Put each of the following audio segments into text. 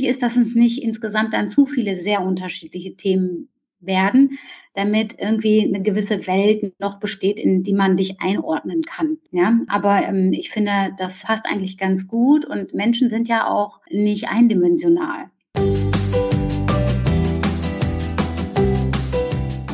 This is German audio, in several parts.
wichtig ist, dass es nicht insgesamt dann zu viele sehr unterschiedliche Themen werden, damit irgendwie eine gewisse Welt noch besteht, in die man dich einordnen kann. Ja, aber ähm, ich finde, das passt eigentlich ganz gut und Menschen sind ja auch nicht eindimensional.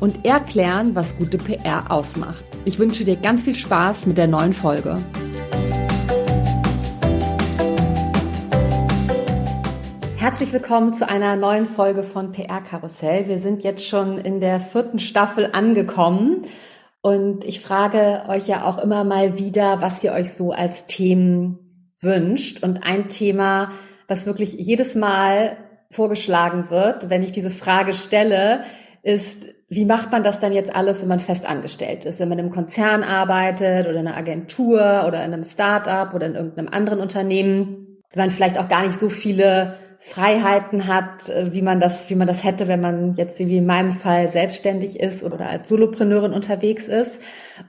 und erklären, was gute PR ausmacht. Ich wünsche dir ganz viel Spaß mit der neuen Folge. Herzlich willkommen zu einer neuen Folge von PR Karussell. Wir sind jetzt schon in der vierten Staffel angekommen und ich frage euch ja auch immer mal wieder, was ihr euch so als Themen wünscht. Und ein Thema, was wirklich jedes Mal vorgeschlagen wird, wenn ich diese Frage stelle, ist, wie macht man das dann jetzt alles, wenn man fest angestellt ist? Wenn man im Konzern arbeitet oder in einer Agentur oder in einem Start-up oder in irgendeinem anderen Unternehmen, wenn man vielleicht auch gar nicht so viele Freiheiten hat, äh, wie man das, wie man das hätte, wenn man jetzt wie in meinem Fall selbstständig ist oder als Solopreneurin unterwegs ist.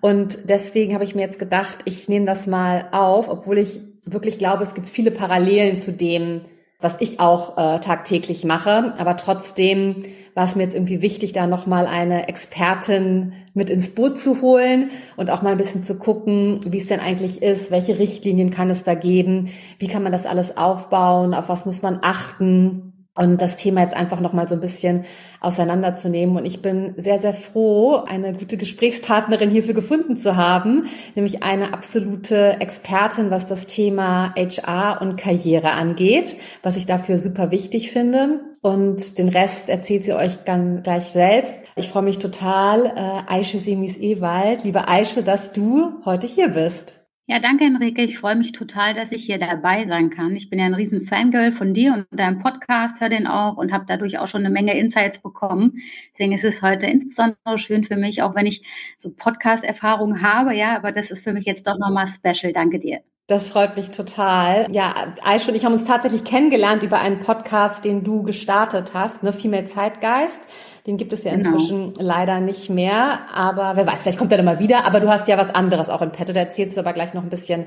Und deswegen habe ich mir jetzt gedacht, ich nehme das mal auf, obwohl ich wirklich glaube, es gibt viele Parallelen zu dem, was ich auch äh, tagtäglich mache. Aber trotzdem war es mir jetzt irgendwie wichtig, da nochmal eine Expertin mit ins Boot zu holen und auch mal ein bisschen zu gucken, wie es denn eigentlich ist, welche Richtlinien kann es da geben, wie kann man das alles aufbauen, auf was muss man achten und das Thema jetzt einfach noch mal so ein bisschen auseinanderzunehmen. Und ich bin sehr, sehr froh, eine gute Gesprächspartnerin hierfür gefunden zu haben, nämlich eine absolute Expertin, was das Thema HR und Karriere angeht, was ich dafür super wichtig finde. Und den Rest erzählt sie euch dann gleich selbst. Ich freue mich total, äh, Aische Semis-Ewald, liebe Aische, dass du heute hier bist. Ja, danke Enrique. Ich freue mich total, dass ich hier dabei sein kann. Ich bin ja ein riesen Fangirl von dir und deinem Podcast, höre den auch und habe dadurch auch schon eine Menge Insights bekommen. Deswegen ist es heute insbesondere schön für mich, auch wenn ich so Podcast-Erfahrungen habe, ja, aber das ist für mich jetzt doch nochmal special. Danke dir. Das freut mich total. Ja, Aisha und ich haben uns tatsächlich kennengelernt über einen Podcast, den du gestartet hast, ne, Female Zeitgeist. Den gibt es ja genau. inzwischen genau. leider nicht mehr, aber wer weiß, vielleicht kommt er dann mal wieder, aber du hast ja was anderes auch in petto, da erzählst du aber gleich noch ein bisschen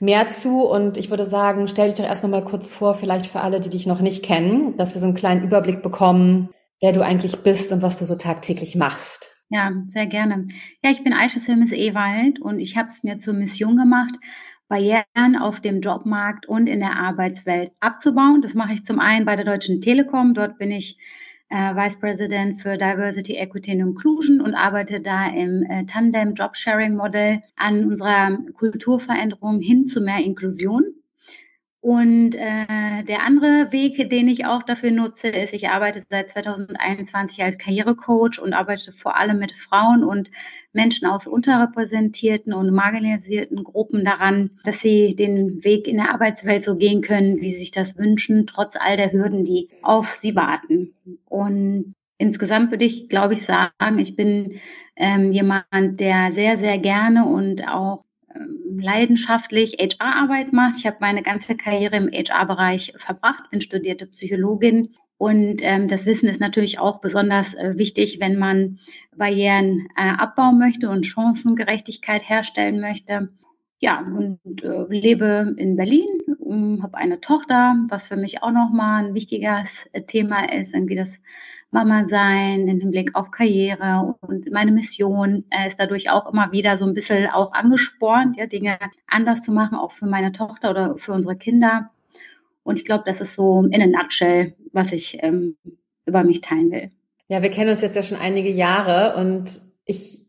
mehr zu und ich würde sagen, stell dich doch erst noch mal kurz vor, vielleicht für alle, die dich noch nicht kennen, dass wir so einen kleinen Überblick bekommen, wer du eigentlich bist und was du so tagtäglich machst. Ja, sehr gerne. Ja, ich bin Aisha Silmes Ewald und ich habe es mir zur Mission gemacht, Barrieren auf dem Jobmarkt und in der Arbeitswelt abzubauen. Das mache ich zum einen bei der Deutschen Telekom. Dort bin ich äh, Vice President für Diversity, Equity and Inclusion und arbeite da im äh, Tandem Jobsharing Modell an unserer Kulturveränderung hin zu mehr Inklusion. Und äh, der andere Weg, den ich auch dafür nutze, ist, ich arbeite seit 2021 als Karrierecoach und arbeite vor allem mit Frauen und Menschen aus unterrepräsentierten und marginalisierten Gruppen daran, dass sie den Weg in der Arbeitswelt so gehen können, wie sie sich das wünschen, trotz all der Hürden, die auf sie warten. Und insgesamt würde ich, glaube ich, sagen, ich bin ähm, jemand, der sehr, sehr gerne und auch leidenschaftlich HR-Arbeit macht. Ich habe meine ganze Karriere im HR-Bereich verbracht, bin studierte Psychologin und ähm, das Wissen ist natürlich auch besonders äh, wichtig, wenn man Barrieren äh, abbauen möchte und Chancengerechtigkeit herstellen möchte. Ja, und äh, lebe in Berlin, ähm, habe eine Tochter, was für mich auch nochmal ein wichtiges äh, Thema ist, irgendwie das Mama sein, im Hinblick auf Karriere und meine Mission äh, ist dadurch auch immer wieder so ein bisschen auch angespornt, ja, Dinge anders zu machen, auch für meine Tochter oder für unsere Kinder. Und ich glaube, das ist so in a nutshell, was ich ähm, über mich teilen will. Ja, wir kennen uns jetzt ja schon einige Jahre und ich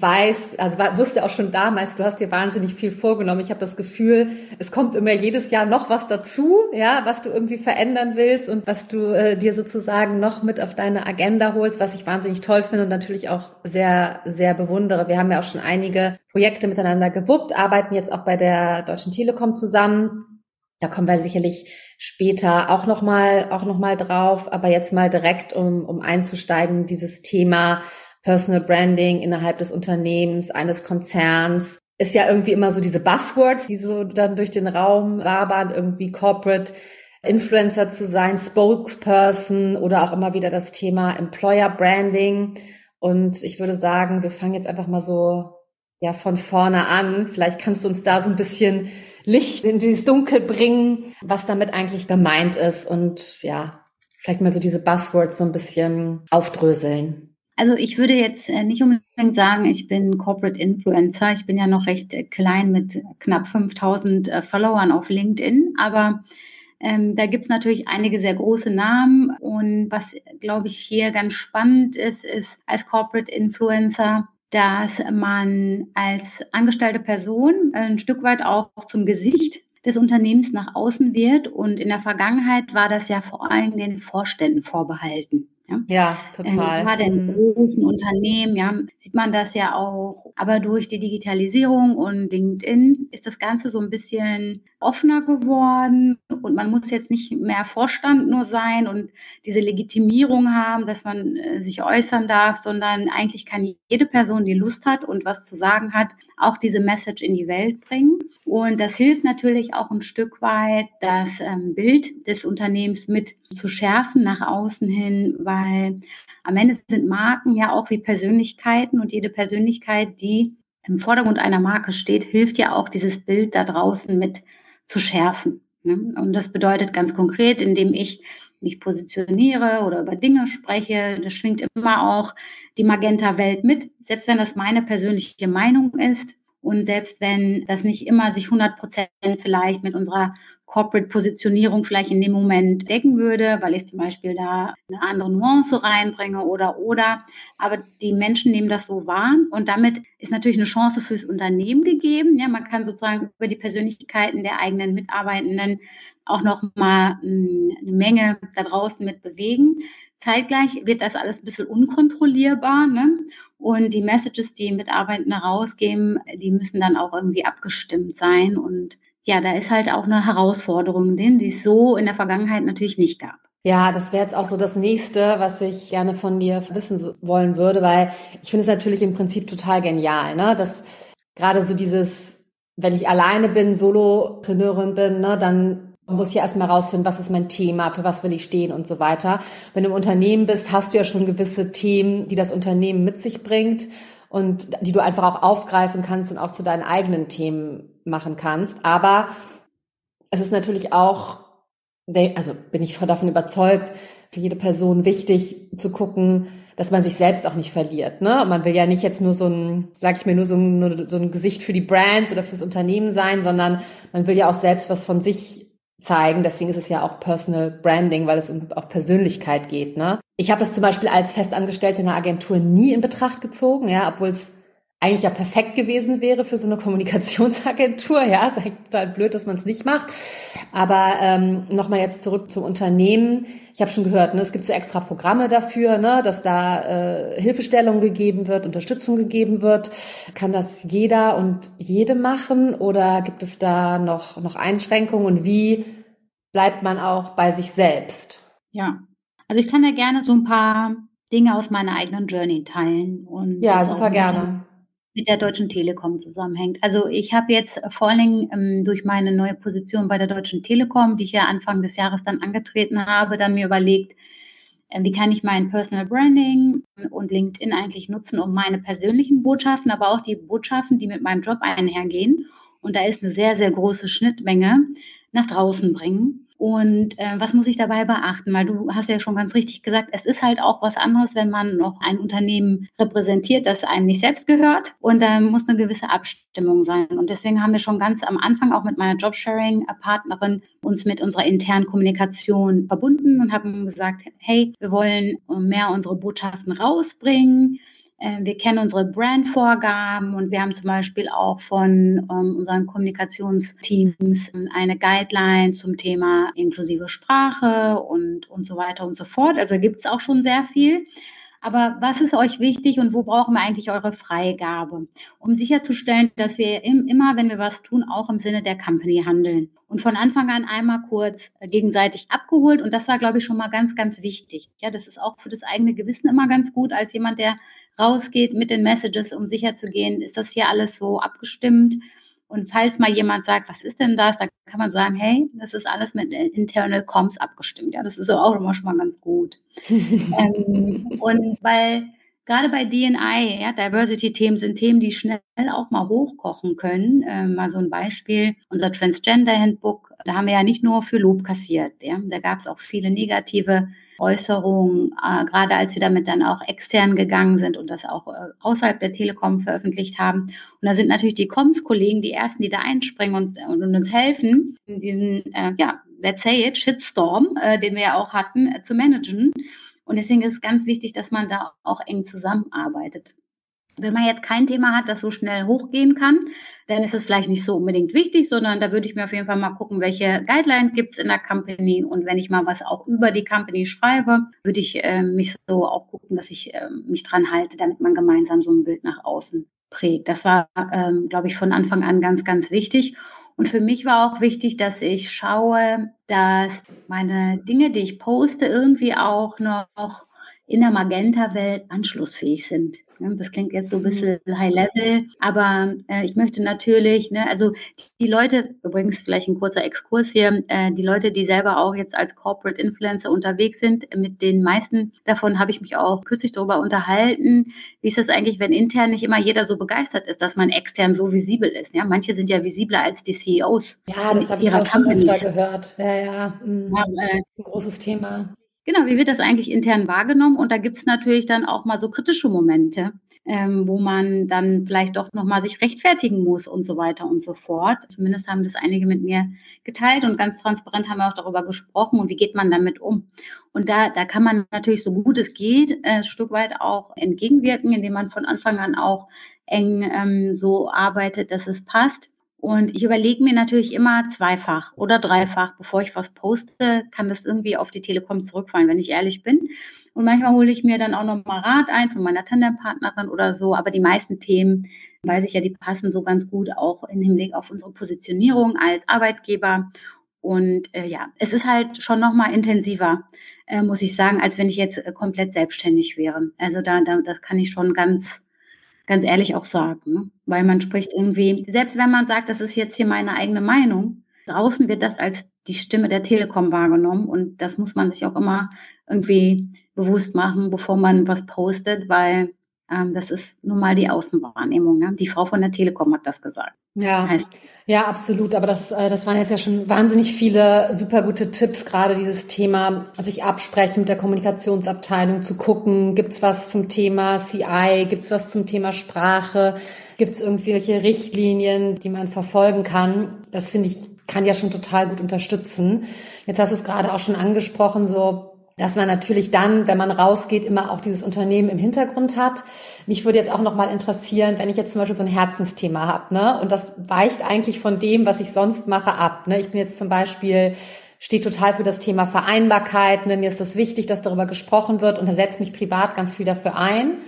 weiß, also wusste auch schon damals, du hast dir wahnsinnig viel vorgenommen. Ich habe das Gefühl, es kommt immer jedes Jahr noch was dazu, ja, was du irgendwie verändern willst und was du äh, dir sozusagen noch mit auf deine Agenda holst, was ich wahnsinnig toll finde und natürlich auch sehr, sehr bewundere. Wir haben ja auch schon einige Projekte miteinander gewuppt, arbeiten jetzt auch bei der Deutschen Telekom zusammen Da kommen wir sicherlich später auch noch mal, auch noch mal drauf. Aber jetzt mal direkt, um, um einzusteigen, dieses Thema Personal Branding innerhalb des Unternehmens, eines Konzerns. Ist ja irgendwie immer so diese Buzzwords, die so dann durch den Raum wabern, irgendwie Corporate Influencer zu sein, Spokesperson oder auch immer wieder das Thema Employer Branding. Und ich würde sagen, wir fangen jetzt einfach mal so ja von vorne an. Vielleicht kannst du uns da so ein bisschen Licht in dieses Dunkel bringen, was damit eigentlich gemeint ist und ja, vielleicht mal so diese Buzzwords so ein bisschen aufdröseln. Also ich würde jetzt äh, nicht unbedingt sagen, ich bin Corporate Influencer. Ich bin ja noch recht äh, klein mit knapp 5000 äh, Followern auf LinkedIn, aber ähm, da gibt's natürlich einige sehr große Namen. Und was, glaube ich, hier ganz spannend ist, ist als Corporate Influencer dass man als angestellte Person ein Stück weit auch zum Gesicht des Unternehmens nach außen wird. Und in der Vergangenheit war das ja vor allem den Vorständen vorbehalten. Ja, ja total. Ähm, gerade in mhm. großen Unternehmen, ja, sieht man das ja auch. Aber durch die Digitalisierung und LinkedIn ist das Ganze so ein bisschen offener geworden und man muss jetzt nicht mehr Vorstand nur sein und diese Legitimierung haben, dass man äh, sich äußern darf, sondern eigentlich kann jede Person, die Lust hat und was zu sagen hat, auch diese Message in die Welt bringen. Und das hilft natürlich auch ein Stück weit, das ähm, Bild des Unternehmens mit zu schärfen nach außen hin, weil am Ende sind Marken ja auch wie Persönlichkeiten und jede Persönlichkeit, die im Vordergrund einer Marke steht, hilft ja auch dieses Bild da draußen mit zu schärfen. Ne? Und das bedeutet ganz konkret, indem ich mich positioniere oder über Dinge spreche, das schwingt immer auch die Magenta-Welt mit, selbst wenn das meine persönliche Meinung ist und selbst wenn das nicht immer sich 100 Prozent vielleicht mit unserer Corporate-Positionierung vielleicht in dem Moment decken würde, weil ich zum Beispiel da eine andere Nuance reinbringe oder oder. Aber die Menschen nehmen das so wahr und damit ist natürlich eine Chance fürs Unternehmen gegeben. Ja, man kann sozusagen über die Persönlichkeiten der eigenen Mitarbeitenden auch noch mal hm, eine Menge da draußen mit bewegen. Zeitgleich wird das alles ein bisschen unkontrollierbar. Ne? Und die Messages, die Mitarbeitende rausgeben, die müssen dann auch irgendwie abgestimmt sein. Und ja, da ist halt auch eine Herausforderung, den die es so in der Vergangenheit natürlich nicht gab. Ja, das wäre jetzt auch so das nächste, was ich gerne von dir wissen wollen würde, weil ich finde es natürlich im Prinzip total genial, ne? Dass gerade so dieses, wenn ich alleine bin, Solopreneurin bin, ne, dann muss ja erstmal rausfinden, was ist mein Thema, für was will ich stehen und so weiter. Wenn du im Unternehmen bist, hast du ja schon gewisse Themen, die das Unternehmen mit sich bringt und die du einfach auch aufgreifen kannst und auch zu deinen eigenen Themen machen kannst. Aber es ist natürlich auch, also bin ich davon überzeugt, für jede Person wichtig zu gucken, dass man sich selbst auch nicht verliert. Ne? Man will ja nicht jetzt nur so ein, sag ich mir, nur so ein, nur so ein Gesicht für die Brand oder fürs Unternehmen sein, sondern man will ja auch selbst was von sich zeigen. Deswegen ist es ja auch Personal Branding, weil es um auch Persönlichkeit geht. Ne? Ich habe es zum Beispiel als Festangestellte in einer Agentur nie in Betracht gezogen, ja, obwohl es eigentlich ja perfekt gewesen wäre für so eine Kommunikationsagentur. Ja, ist eigentlich total blöd, dass man es nicht macht. Aber ähm, nochmal jetzt zurück zum Unternehmen. Ich habe schon gehört, ne, es gibt so extra Programme dafür, ne, dass da äh, Hilfestellung gegeben wird, Unterstützung gegeben wird. Kann das jeder und jede machen oder gibt es da noch, noch Einschränkungen und wie bleibt man auch bei sich selbst? Ja, also ich kann ja gerne so ein paar Dinge aus meiner eigenen Journey teilen. Und ja, super gerne mit der Deutschen Telekom zusammenhängt. Also ich habe jetzt vor allen Dingen ähm, durch meine neue Position bei der Deutschen Telekom, die ich ja Anfang des Jahres dann angetreten habe, dann mir überlegt, äh, wie kann ich mein Personal Branding und LinkedIn eigentlich nutzen, um meine persönlichen Botschaften, aber auch die Botschaften, die mit meinem Job einhergehen. Und da ist eine sehr, sehr große Schnittmenge nach draußen bringen. Und äh, was muss ich dabei beachten? Weil du hast ja schon ganz richtig gesagt, es ist halt auch was anderes, wenn man noch ein Unternehmen repräsentiert, das einem nicht selbst gehört. Und da muss eine gewisse Abstimmung sein. Und deswegen haben wir schon ganz am Anfang auch mit meiner Jobsharing-Partnerin uns mit unserer internen Kommunikation verbunden und haben gesagt, hey, wir wollen mehr unsere Botschaften rausbringen wir kennen unsere Brandvorgaben und wir haben zum Beispiel auch von ähm, unseren Kommunikationsteams eine Guideline zum Thema inklusive Sprache und, und so weiter und so fort. Also gibt es auch schon sehr viel. Aber was ist euch wichtig und wo brauchen wir eigentlich eure Freigabe? Um sicherzustellen, dass wir im, immer, wenn wir was tun, auch im Sinne der Company handeln. Und von Anfang an einmal kurz äh, gegenseitig abgeholt. Und das war, glaube ich, schon mal ganz, ganz wichtig. Ja, das ist auch für das eigene Gewissen immer ganz gut, als jemand, der rausgeht mit den Messages, um sicherzugehen, ist das hier alles so abgestimmt? Und falls mal jemand sagt, was ist denn das, dann kann man sagen, hey, das ist alles mit Internal Comms abgestimmt. Ja, das ist auch immer schon mal ganz gut. ähm, und weil gerade bei DNI, ja, Diversity-Themen sind Themen, die schnell auch mal hochkochen können. Ähm, mal so ein Beispiel, unser Transgender-Handbook, da haben wir ja nicht nur für Lob kassiert. Ja, da gab es auch viele negative Äußerungen, äh, gerade als wir damit dann auch extern gegangen sind und das auch äh, außerhalb der Telekom veröffentlicht haben. Und da sind natürlich die Comms-Kollegen die ersten, die da einspringen und, und uns helfen, diesen, äh, ja, let's say it, Shitstorm, äh, den wir ja auch hatten, äh, zu managen. Und deswegen ist es ganz wichtig, dass man da auch eng zusammenarbeitet. Wenn man jetzt kein Thema hat, das so schnell hochgehen kann, dann ist es vielleicht nicht so unbedingt wichtig, sondern da würde ich mir auf jeden Fall mal gucken, welche Guidelines gibt es in der Company. Und wenn ich mal was auch über die Company schreibe, würde ich äh, mich so auch gucken, dass ich äh, mich dran halte, damit man gemeinsam so ein Bild nach außen prägt. Das war, ähm, glaube ich, von Anfang an ganz, ganz wichtig. Und für mich war auch wichtig, dass ich schaue, dass meine Dinge, die ich poste, irgendwie auch noch in der Magenta-Welt anschlussfähig sind. Das klingt jetzt so ein mhm. bisschen high level, aber äh, ich möchte natürlich, ne, also die Leute, übrigens vielleicht ein kurzer Exkurs hier, äh, die Leute, die selber auch jetzt als Corporate Influencer unterwegs sind, mit den meisten davon habe ich mich auch kürzlich darüber unterhalten. Wie ist das eigentlich, wenn intern nicht immer jeder so begeistert ist, dass man extern so visibel ist? Ja, manche sind ja visibler als die CEOs. Ja, das habe ich auch schon öfter gehört. Ja, ja, mhm. ja äh, ein großes Thema. Genau, wie wird das eigentlich intern wahrgenommen? Und da gibt es natürlich dann auch mal so kritische Momente, ähm, wo man dann vielleicht doch nochmal sich rechtfertigen muss und so weiter und so fort. Zumindest haben das einige mit mir geteilt und ganz transparent haben wir auch darüber gesprochen und wie geht man damit um. Und da, da kann man natürlich so gut es geht äh, ein Stück weit auch entgegenwirken, indem man von Anfang an auch eng ähm, so arbeitet, dass es passt. Und ich überlege mir natürlich immer zweifach oder dreifach, bevor ich was poste, kann das irgendwie auf die Telekom zurückfallen, wenn ich ehrlich bin. Und manchmal hole ich mir dann auch noch mal Rat ein von meiner Tandempartnerin oder so. Aber die meisten Themen, weiß ich ja, die passen so ganz gut auch im Hinblick auf unsere Positionierung als Arbeitgeber. Und äh, ja, es ist halt schon noch mal intensiver, äh, muss ich sagen, als wenn ich jetzt äh, komplett selbstständig wäre. Also da, da, das kann ich schon ganz ganz ehrlich auch sagen. Ne? Weil man spricht irgendwie, selbst wenn man sagt, das ist jetzt hier meine eigene Meinung, draußen wird das als die Stimme der Telekom wahrgenommen und das muss man sich auch immer irgendwie bewusst machen, bevor man was postet, weil das ist nun mal die Außenwahrnehmung. Ne? Die Frau von der Telekom hat das gesagt. Ja, heißt, ja, absolut. Aber das, äh, das waren jetzt ja schon wahnsinnig viele super gute Tipps, gerade dieses Thema, sich absprechen mit der Kommunikationsabteilung, zu gucken, gibt's was zum Thema CI, gibt's was zum Thema Sprache, gibt's irgendwelche Richtlinien, die man verfolgen kann. Das finde ich, kann ja schon total gut unterstützen. Jetzt hast du es gerade auch schon angesprochen, so dass man natürlich dann, wenn man rausgeht, immer auch dieses Unternehmen im Hintergrund hat. Mich würde jetzt auch noch mal interessieren, wenn ich jetzt zum Beispiel so ein Herzensthema habe, ne, und das weicht eigentlich von dem, was ich sonst mache, ab. Ne? Ich bin jetzt zum Beispiel steht total für das Thema Vereinbarkeit. Ne? Mir ist das wichtig, dass darüber gesprochen wird und da setzt mich privat ganz viel dafür ein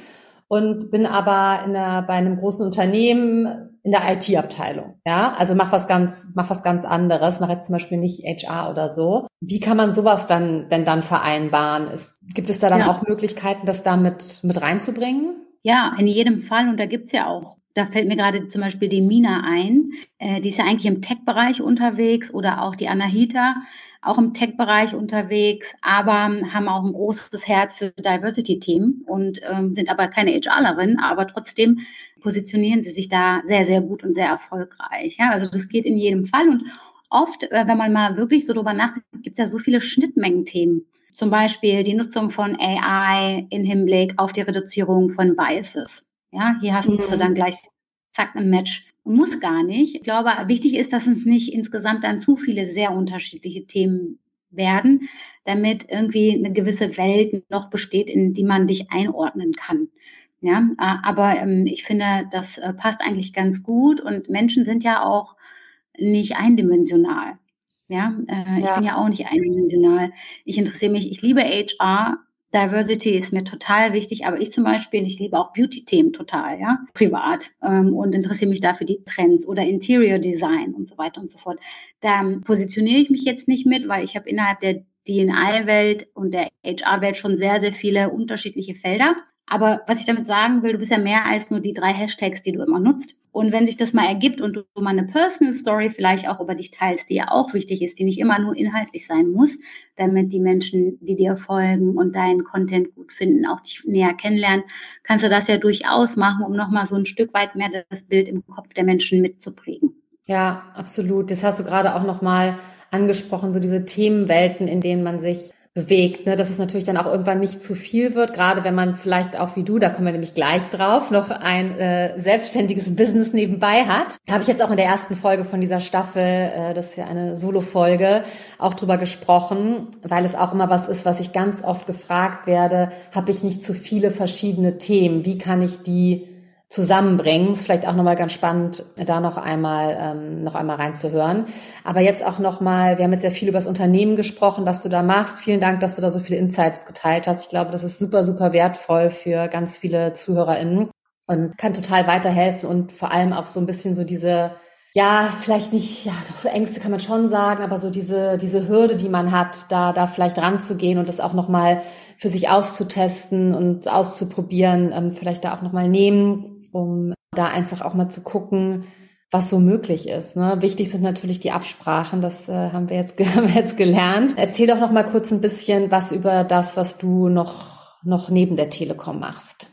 und bin aber in der, bei einem großen Unternehmen in der IT-Abteilung. Ja, also mach was ganz, mach was ganz anderes. Mach jetzt zum Beispiel nicht HR oder so. Wie kann man sowas dann denn dann vereinbaren? Ist, gibt es da dann ja. auch Möglichkeiten, das da mit, mit reinzubringen? Ja, in jedem Fall. Und da gibt's ja auch da fällt mir gerade zum Beispiel die Mina ein. Äh, die ist ja eigentlich im Tech-Bereich unterwegs oder auch die Anahita auch im Tech-Bereich unterwegs, aber haben auch ein großes Herz für Diversity-Themen und ähm, sind aber keine HRlerin, aber trotzdem positionieren sie sich da sehr, sehr gut und sehr erfolgreich. Ja, also das geht in jedem Fall und oft, äh, wenn man mal wirklich so drüber nachdenkt, gibt es ja so viele Schnittmengen-Themen. Zum Beispiel die Nutzung von AI in Hinblick auf die Reduzierung von Biases. Ja, hier hast mhm. du dann gleich zack ein Match muss gar nicht. Ich glaube, wichtig ist, dass es nicht insgesamt dann zu viele sehr unterschiedliche Themen werden, damit irgendwie eine gewisse Welt noch besteht, in die man dich einordnen kann. Ja, aber ähm, ich finde, das äh, passt eigentlich ganz gut und Menschen sind ja auch nicht eindimensional. Ja, äh, ja. ich bin ja auch nicht eindimensional. Ich interessiere mich, ich liebe HR Diversity ist mir total wichtig, aber ich zum Beispiel, ich liebe auch Beauty-Themen total, ja, privat ähm, und interessiere mich dafür die Trends oder Interior Design und so weiter und so fort. Da positioniere ich mich jetzt nicht mit, weil ich habe innerhalb der DNI-Welt und der HR-Welt schon sehr, sehr viele unterschiedliche Felder. Aber was ich damit sagen will, du bist ja mehr als nur die drei Hashtags, die du immer nutzt. Und wenn sich das mal ergibt und du mal eine Personal Story vielleicht auch über dich teilst, die ja auch wichtig ist, die nicht immer nur inhaltlich sein muss, damit die Menschen, die dir folgen und deinen Content gut finden, auch dich näher kennenlernen, kannst du das ja durchaus machen, um nochmal so ein Stück weit mehr das Bild im Kopf der Menschen mitzuprägen. Ja, absolut. Das hast du gerade auch nochmal angesprochen, so diese Themenwelten, in denen man sich bewegt, ne? dass es natürlich dann auch irgendwann nicht zu viel wird, gerade wenn man vielleicht auch wie du, da kommen wir nämlich gleich drauf, noch ein äh, selbstständiges Business nebenbei hat. Da habe ich jetzt auch in der ersten Folge von dieser Staffel, äh, das ist ja eine Solo-Folge, auch drüber gesprochen, weil es auch immer was ist, was ich ganz oft gefragt werde, habe ich nicht zu viele verschiedene Themen? Wie kann ich die zusammenbringen. Ist vielleicht auch nochmal ganz spannend, da noch einmal, ähm, noch einmal reinzuhören. Aber jetzt auch nochmal, wir haben jetzt sehr viel über das Unternehmen gesprochen, was du da machst. Vielen Dank, dass du da so viele Insights geteilt hast. Ich glaube, das ist super, super wertvoll für ganz viele ZuhörerInnen und kann total weiterhelfen und vor allem auch so ein bisschen so diese, ja, vielleicht nicht, ja, doch Ängste kann man schon sagen, aber so diese, diese Hürde, die man hat, da, da vielleicht ranzugehen und das auch nochmal für sich auszutesten und auszuprobieren, ähm, vielleicht da auch nochmal nehmen um da einfach auch mal zu gucken, was so möglich ist. Ne? Wichtig sind natürlich die Absprachen, das äh, haben, wir jetzt, haben wir jetzt gelernt. Erzähl doch noch mal kurz ein bisschen was über das, was du noch, noch neben der Telekom machst.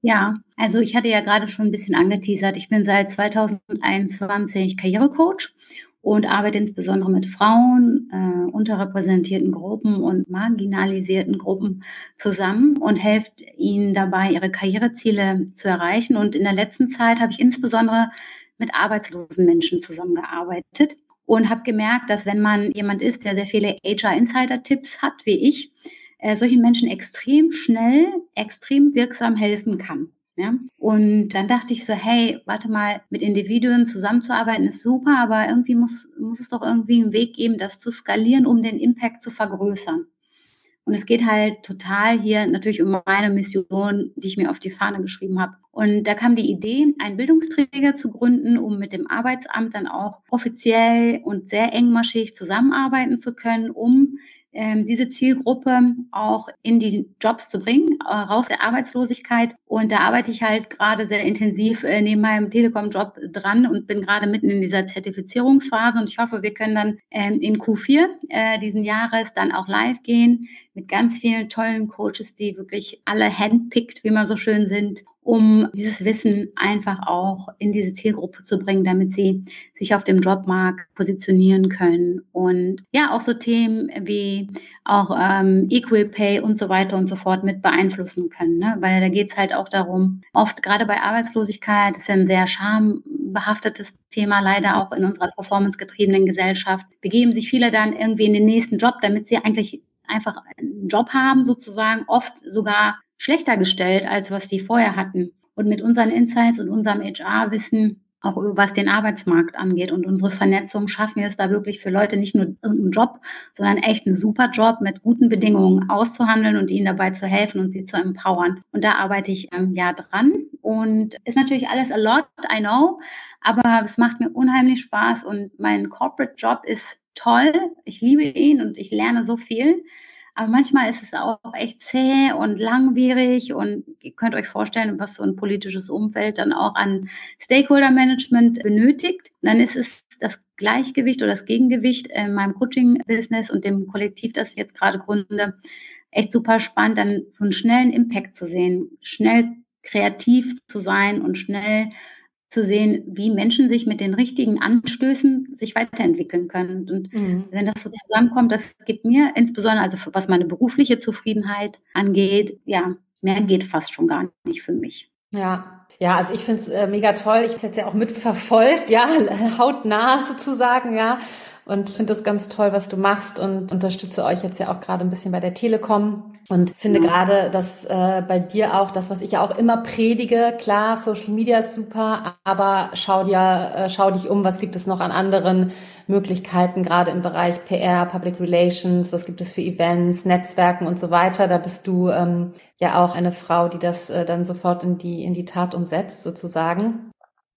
Ja, also ich hatte ja gerade schon ein bisschen angeteasert. Ich bin seit 2021 Karrierecoach und arbeite insbesondere mit Frauen, äh, unterrepräsentierten Gruppen und marginalisierten Gruppen zusammen und helfe ihnen dabei, ihre Karriereziele zu erreichen. Und in der letzten Zeit habe ich insbesondere mit arbeitslosen Menschen zusammengearbeitet und habe gemerkt, dass wenn man jemand ist, der sehr viele HR-Insider-Tipps hat, wie ich, äh, solchen Menschen extrem schnell, extrem wirksam helfen kann. Ja? Und dann dachte ich so, hey, warte mal, mit Individuen zusammenzuarbeiten ist super, aber irgendwie muss, muss es doch irgendwie einen Weg geben, das zu skalieren, um den Impact zu vergrößern. Und es geht halt total hier natürlich um meine Mission, die ich mir auf die Fahne geschrieben habe. Und da kam die Idee, einen Bildungsträger zu gründen, um mit dem Arbeitsamt dann auch offiziell und sehr engmaschig zusammenarbeiten zu können, um diese Zielgruppe auch in die Jobs zu bringen, äh, raus der Arbeitslosigkeit. Und da arbeite ich halt gerade sehr intensiv äh, neben meinem Telekom-Job dran und bin gerade mitten in dieser Zertifizierungsphase. Und ich hoffe, wir können dann ähm, in Q4 äh, diesen Jahres dann auch live gehen mit ganz vielen tollen Coaches, die wirklich alle handpickt, wie man so schön sind, um dieses Wissen einfach auch in diese Zielgruppe zu bringen, damit sie sich auf dem Jobmarkt positionieren können. Und ja, auch so Themen wie auch ähm, Equal Pay und so weiter und so fort mit beeinflussen können. Ne? Weil da geht's halt auch darum, oft gerade bei Arbeitslosigkeit ist ja ein sehr schambehaftetes Thema, leider auch in unserer performancegetriebenen Gesellschaft, begeben sich viele dann irgendwie in den nächsten Job, damit sie eigentlich einfach einen Job haben, sozusagen oft sogar schlechter gestellt, als was die vorher hatten. Und mit unseren Insights und unserem HR-Wissen, auch was den Arbeitsmarkt angeht und unsere Vernetzung, schaffen wir es da wirklich für Leute nicht nur einen Job, sondern echt einen super Job mit guten Bedingungen auszuhandeln und ihnen dabei zu helfen und sie zu empowern. Und da arbeite ich ähm, ja dran und ist natürlich alles a lot, I know, aber es macht mir unheimlich Spaß und mein Corporate Job ist toll. Ich liebe ihn und ich lerne so viel. Aber manchmal ist es auch echt zäh und langwierig und ihr könnt euch vorstellen, was so ein politisches Umfeld dann auch an Stakeholder-Management benötigt. Und dann ist es das Gleichgewicht oder das Gegengewicht in meinem Coaching-Business und dem Kollektiv, das ich jetzt gerade gründe, echt super spannend, dann so einen schnellen Impact zu sehen, schnell kreativ zu sein und schnell zu sehen, wie Menschen sich mit den richtigen Anstößen sich weiterentwickeln können. Und mhm. wenn das so zusammenkommt, das gibt mir insbesondere, also was meine berufliche Zufriedenheit angeht, ja, mehr geht fast schon gar nicht für mich. Ja, ja, also ich finde es äh, mega toll. Ich habe es jetzt ja auch mitverfolgt, ja, hautnah sozusagen, ja. und finde das ganz toll, was du machst und unterstütze euch jetzt ja auch gerade ein bisschen bei der Telekom und finde ja. gerade, dass äh, bei dir auch das, was ich ja auch immer predige, klar, Social Media ist super, aber schau dir, äh, schau dich um, was gibt es noch an anderen Möglichkeiten, gerade im Bereich PR, Public Relations, was gibt es für Events, Netzwerken und so weiter. Da bist du ähm, ja auch eine Frau, die das äh, dann sofort in die in die Tat umsetzt, sozusagen.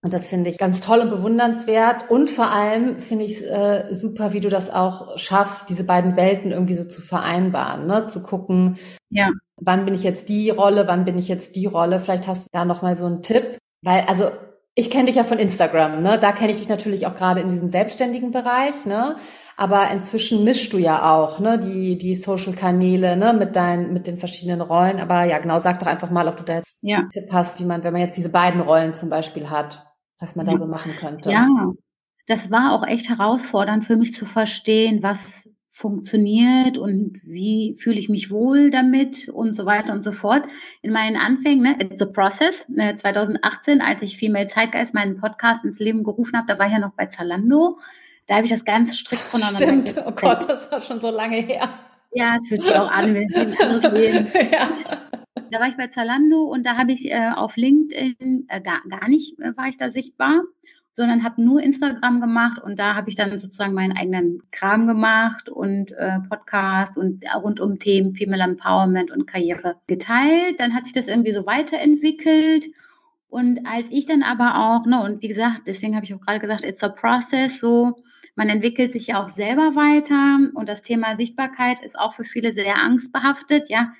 Und das finde ich ganz toll und bewundernswert. Und vor allem finde ich es äh, super, wie du das auch schaffst, diese beiden Welten irgendwie so zu vereinbaren, ne? Zu gucken, ja. wann bin ich jetzt die Rolle, wann bin ich jetzt die Rolle. Vielleicht hast du da nochmal so einen Tipp. Weil, also ich kenne dich ja von Instagram, ne? Da kenne ich dich natürlich auch gerade in diesem selbstständigen Bereich, ne? Aber inzwischen mischst du ja auch, ne, die, die Social-Kanäle, ne, mit deinen, mit den verschiedenen Rollen. Aber ja, genau, sag doch einfach mal, ob du da jetzt ja. einen Tipp hast, wie man, wenn man jetzt diese beiden Rollen zum Beispiel hat was man da so machen könnte. Ja, das war auch echt herausfordernd für mich zu verstehen, was funktioniert und wie fühle ich mich wohl damit und so weiter und so fort. In meinen Anfängen, ne, it's a process. 2018, als ich Female Zeitgeist meinen Podcast ins Leben gerufen habe, da war ich ja noch bei Zalando. Da habe ich das ganz strikt voneinander. Stimmt, oh Gott, das war schon so lange her. Ja, es fühlt sich auch an, wenn es anderes Leben. ja. Da war ich bei Zalando und da habe ich äh, auf LinkedIn äh, gar, gar nicht äh, war ich da sichtbar, sondern habe nur Instagram gemacht und da habe ich dann sozusagen meinen eigenen Kram gemacht und äh, Podcast und rund um Themen Female Empowerment und Karriere geteilt. Dann hat sich das irgendwie so weiterentwickelt. Und als ich dann aber auch, ne, und wie gesagt, deswegen habe ich auch gerade gesagt, it's a process, so man entwickelt sich ja auch selber weiter und das Thema Sichtbarkeit ist auch für viele sehr angstbehaftet, ja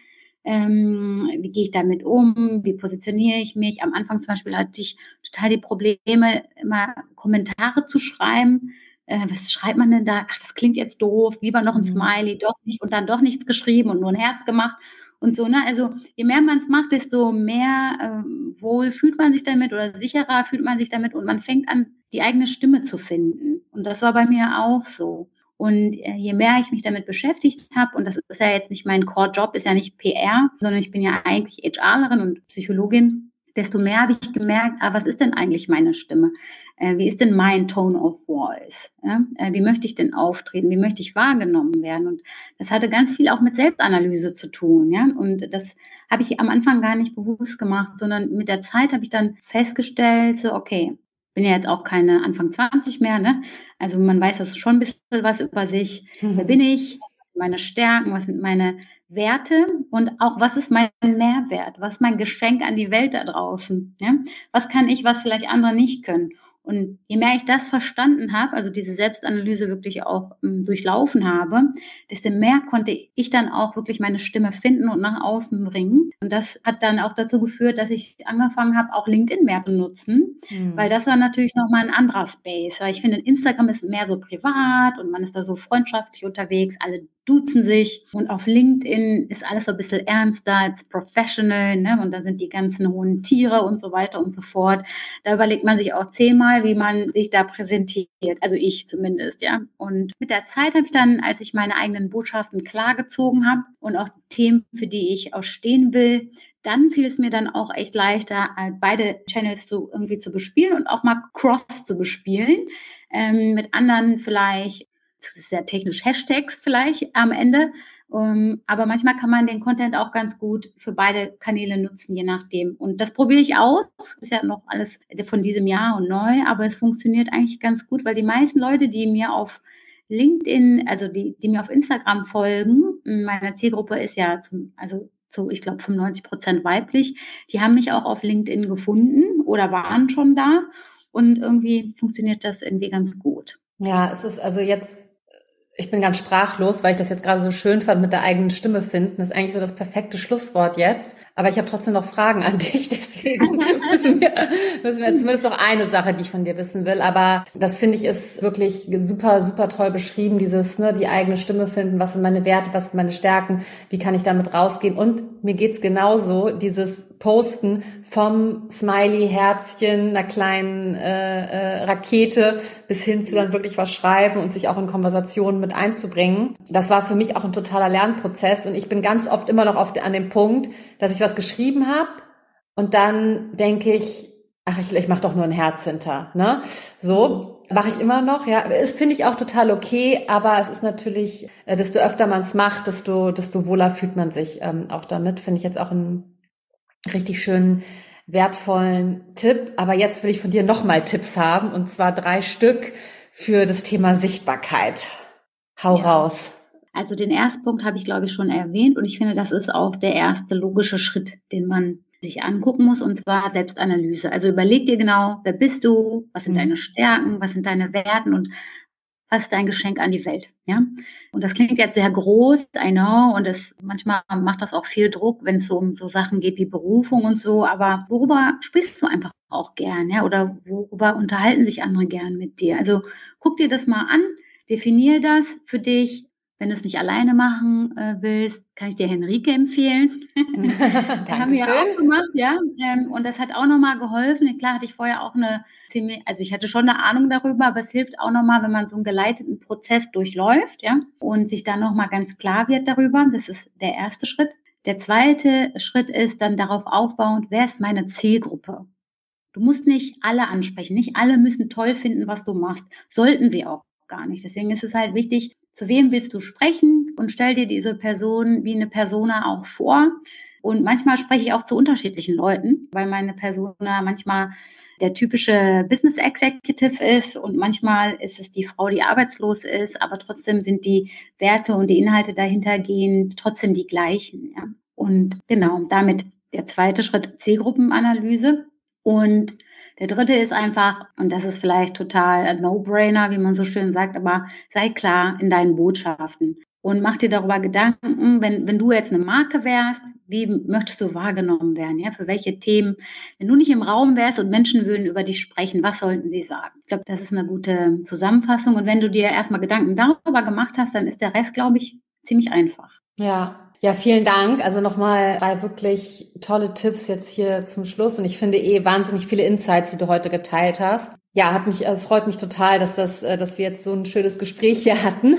ähm, wie gehe ich damit um, wie positioniere ich mich. Am Anfang zum Beispiel hatte ich total die Probleme, immer Kommentare zu schreiben. Äh, was schreibt man denn da? Ach, das klingt jetzt doof, lieber noch ein mhm. Smiley, doch nicht und dann doch nichts geschrieben und nur ein Herz gemacht und so. Ne? Also je mehr man es macht, desto mehr ähm, wohl fühlt man sich damit oder sicherer fühlt man sich damit und man fängt an, die eigene Stimme zu finden. Und das war bei mir auch so. Und äh, je mehr ich mich damit beschäftigt habe, und das ist ja jetzt nicht mein Core-Job, ist ja nicht PR, sondern ich bin ja eigentlich HRlerin und Psychologin, desto mehr habe ich gemerkt, ah, was ist denn eigentlich meine Stimme? Äh, wie ist denn mein Tone of Voice? Ja? Äh, wie möchte ich denn auftreten? Wie möchte ich wahrgenommen werden? Und das hatte ganz viel auch mit Selbstanalyse zu tun. Ja? Und das habe ich am Anfang gar nicht bewusst gemacht, sondern mit der Zeit habe ich dann festgestellt, so, okay, bin ja jetzt auch keine Anfang 20 mehr, ne? Also man weiß das schon ein bisschen was über sich. Mhm. Wer bin ich? Meine Stärken, was sind meine Werte und auch was ist mein Mehrwert? Was ist mein Geschenk an die Welt da draußen? Ja? Was kann ich, was vielleicht andere nicht können? Und je mehr ich das verstanden habe, also diese Selbstanalyse wirklich auch ähm, durchlaufen habe, desto mehr konnte ich dann auch wirklich meine Stimme finden und nach außen bringen. Und das hat dann auch dazu geführt, dass ich angefangen habe, auch LinkedIn mehr zu nutzen, mhm. weil das war natürlich nochmal ein anderer Space. Weil ich finde, Instagram ist mehr so privat und man ist da so freundschaftlich unterwegs, alle duzen sich und auf LinkedIn ist alles so ein bisschen ernster, it's professional, ne? Und da sind die ganzen hohen Tiere und so weiter und so fort. Da überlegt man sich auch zehnmal, wie man sich da präsentiert. Also ich zumindest, ja. Und mit der Zeit habe ich dann, als ich meine eigenen Botschaften klargezogen habe und auch Themen, für die ich auch stehen will, dann fiel es mir dann auch echt leichter, beide Channels zu irgendwie zu bespielen und auch mal Cross zu bespielen. Ähm, mit anderen vielleicht das ist sehr technisch Hashtags vielleicht am Ende. Um, ähm, aber manchmal kann man den Content auch ganz gut für beide Kanäle nutzen, je nachdem. Und das probiere ich aus. Ist ja noch alles von diesem Jahr und neu, aber es funktioniert eigentlich ganz gut, weil die meisten Leute, die mir auf LinkedIn, also die, die mir auf Instagram folgen, meine Zielgruppe ist ja zum, also zu, ich glaube, 95 Prozent weiblich, die haben mich auch auf LinkedIn gefunden oder waren schon da. Und irgendwie funktioniert das irgendwie ganz gut. Ja, es ist also jetzt ich bin ganz sprachlos, weil ich das jetzt gerade so schön fand mit der eigenen Stimme finden. Das ist eigentlich so das perfekte Schlusswort jetzt. Aber ich habe trotzdem noch Fragen an dich, deswegen müssen wir, müssen wir zumindest noch eine Sache, die ich von dir wissen will. Aber das finde ich ist wirklich super, super toll beschrieben, dieses, ne, die eigene Stimme finden, was sind meine Werte, was sind meine Stärken, wie kann ich damit rausgehen. Und mir geht's genauso, dieses Posten vom Smiley, Herzchen, einer kleinen äh, äh, Rakete bis hin zu dann wirklich was schreiben und sich auch in Konversationen mit einzubringen. Das war für mich auch ein totaler Lernprozess und ich bin ganz oft immer noch auf, an dem Punkt, dass ich was geschrieben habe und dann denke ich, ach, ich, ich mache doch nur ein Herz hinter, ne? So mache ich immer noch, ja. Ist finde ich auch total okay, aber es ist natürlich, äh, desto öfter man es macht, desto desto wohler fühlt man sich ähm, auch damit. Finde ich jetzt auch einen richtig schönen wertvollen Tipp. Aber jetzt will ich von dir nochmal Tipps haben und zwar drei Stück für das Thema Sichtbarkeit. Hau ja. raus. Also den ersten Punkt habe ich, glaube ich, schon erwähnt und ich finde, das ist auch der erste logische Schritt, den man sich angucken muss, und zwar Selbstanalyse. Also überleg dir genau, wer bist du, was sind mhm. deine Stärken, was sind deine Werten und was ist dein Geschenk an die Welt, ja? Und das klingt jetzt sehr groß, I know, und das, manchmal macht das auch viel Druck, wenn es um so Sachen geht wie Berufung und so, aber worüber sprichst du einfach auch gern, ja? Oder worüber unterhalten sich andere gern mit dir? Also guck dir das mal an, definier das für dich, wenn du es nicht alleine machen äh, willst, kann ich dir Henrike empfehlen. da haben wir ja auch gemacht, ja. Ähm, und das hat auch nochmal geholfen. Klar hatte ich vorher auch eine ziemlich, also ich hatte schon eine Ahnung darüber, aber es hilft auch nochmal, wenn man so einen geleiteten Prozess durchläuft, ja, und sich dann nochmal ganz klar wird darüber. Das ist der erste Schritt. Der zweite Schritt ist dann darauf aufbauend, wer ist meine Zielgruppe? Du musst nicht alle ansprechen. Nicht alle müssen toll finden, was du machst. Sollten sie auch gar nicht. Deswegen ist es halt wichtig, zu wem willst du sprechen und stell dir diese Person wie eine Persona auch vor. Und manchmal spreche ich auch zu unterschiedlichen Leuten, weil meine Persona manchmal der typische Business Executive ist und manchmal ist es die Frau, die arbeitslos ist, aber trotzdem sind die Werte und die Inhalte dahinter gehen trotzdem die gleichen. Ja. Und genau, damit der zweite Schritt Zielgruppenanalyse. Und der dritte ist einfach, und das ist vielleicht total ein No-Brainer, wie man so schön sagt, aber sei klar in deinen Botschaften und mach dir darüber Gedanken, wenn, wenn du jetzt eine Marke wärst, wie möchtest du wahrgenommen werden, ja, für welche Themen? Wenn du nicht im Raum wärst und Menschen würden über dich sprechen, was sollten sie sagen? Ich glaube, das ist eine gute Zusammenfassung und wenn du dir erstmal Gedanken darüber gemacht hast, dann ist der Rest, glaube ich, ziemlich einfach. Ja, ja, vielen Dank. Also nochmal drei wirklich tolle Tipps jetzt hier zum Schluss. Und ich finde eh wahnsinnig viele Insights, die du heute geteilt hast. Ja, hat mich, also freut mich total, dass das, äh, dass wir jetzt so ein schönes Gespräch hier hatten.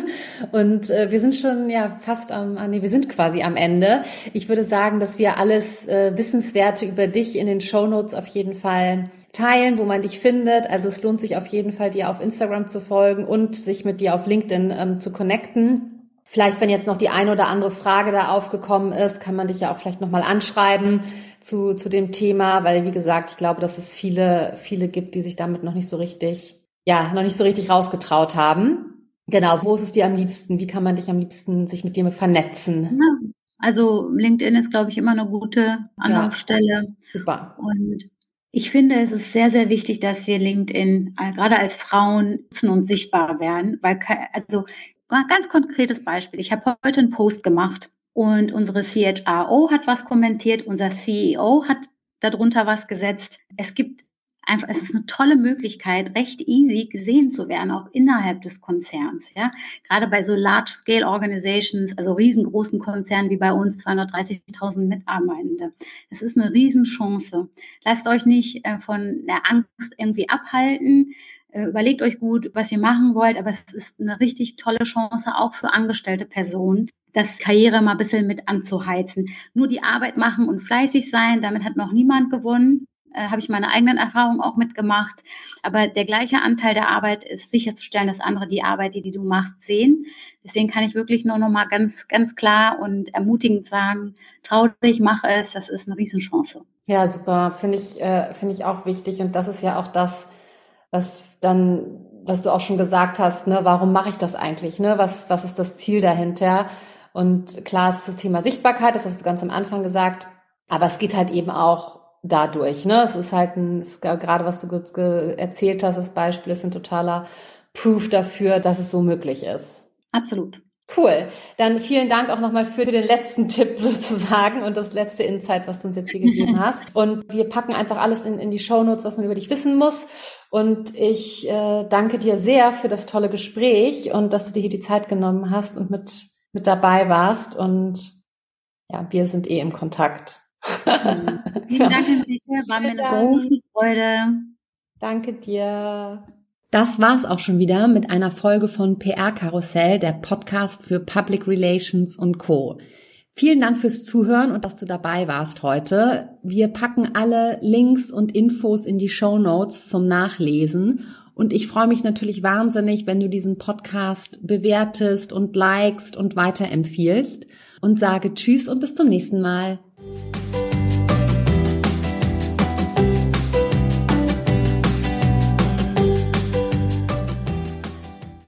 Und äh, wir sind schon ja fast am, ah, nee, wir sind quasi am Ende. Ich würde sagen, dass wir alles äh, Wissenswerte über dich in den Show Notes auf jeden Fall teilen, wo man dich findet. Also es lohnt sich auf jeden Fall, dir auf Instagram zu folgen und sich mit dir auf LinkedIn ähm, zu connecten. Vielleicht, wenn jetzt noch die eine oder andere Frage da aufgekommen ist, kann man dich ja auch vielleicht nochmal anschreiben zu, zu dem Thema, weil wie gesagt, ich glaube, dass es viele, viele gibt, die sich damit noch nicht so richtig, ja, noch nicht so richtig rausgetraut haben. Genau, wo ist es dir am liebsten? Wie kann man dich am liebsten sich mit dir vernetzen? Ja, also LinkedIn ist, glaube ich, immer eine gute Anlaufstelle. Ja, super. Und ich finde, es ist sehr, sehr wichtig, dass wir LinkedIn äh, gerade als Frauen nutzen und sichtbar werden, weil also Ganz konkretes Beispiel. Ich habe heute einen Post gemacht und unsere CHRO hat was kommentiert, unser CEO hat darunter was gesetzt. Es gibt einfach, es ist eine tolle Möglichkeit, recht easy gesehen zu werden, auch innerhalb des Konzerns, ja. Gerade bei so large-scale Organizations, also riesengroßen Konzernen wie bei uns, 230.000 Mitarbeitende. Es ist eine Riesenchance. Lasst euch nicht äh, von der Angst irgendwie abhalten. Äh, überlegt euch gut, was ihr machen wollt, aber es ist eine richtig tolle Chance auch für angestellte Personen, das Karriere mal ein bisschen mit anzuheizen. Nur die Arbeit machen und fleißig sein, damit hat noch niemand gewonnen. Äh, Habe ich meine eigenen Erfahrungen auch mitgemacht. Aber der gleiche Anteil der Arbeit ist sicherzustellen, dass andere die Arbeit, die, die du machst, sehen. Deswegen kann ich wirklich nur noch mal ganz, ganz klar und ermutigend sagen, trau dich, mach es, das ist eine Riesenchance. Ja, super. Finde ich, äh, finde ich auch wichtig. Und das ist ja auch das, was dann, was du auch schon gesagt hast, ne, warum mache ich das eigentlich? Ne? Was, was ist das Ziel dahinter? Und klar, es ist das Thema Sichtbarkeit, das hast du ganz am Anfang gesagt, aber es geht halt eben auch dadurch. Ne? Es ist halt ein, ist gerade was du erzählt hast, das Beispiel ist ein totaler Proof dafür, dass es so möglich ist. Absolut. Cool. Dann vielen Dank auch nochmal für den letzten Tipp sozusagen und das letzte Insight, was du uns jetzt hier gegeben hast. Und wir packen einfach alles in, in die Show Notes, was man über dich wissen muss. Und ich äh, danke dir sehr für das tolle Gespräch und dass du dir hier die Zeit genommen hast und mit, mit dabei warst. Und ja, wir sind eh im Kontakt. Mhm. Vielen Dank, Enrique. War mir eine große Freude. Danke dir. Das war's auch schon wieder mit einer Folge von PR Karussell, der Podcast für Public Relations und Co. Vielen Dank fürs Zuhören und dass du dabei warst heute. Wir packen alle Links und Infos in die Show Notes zum Nachlesen. Und ich freue mich natürlich wahnsinnig, wenn du diesen Podcast bewertest und likest und weiterempfiehlst und sage Tschüss und bis zum nächsten Mal.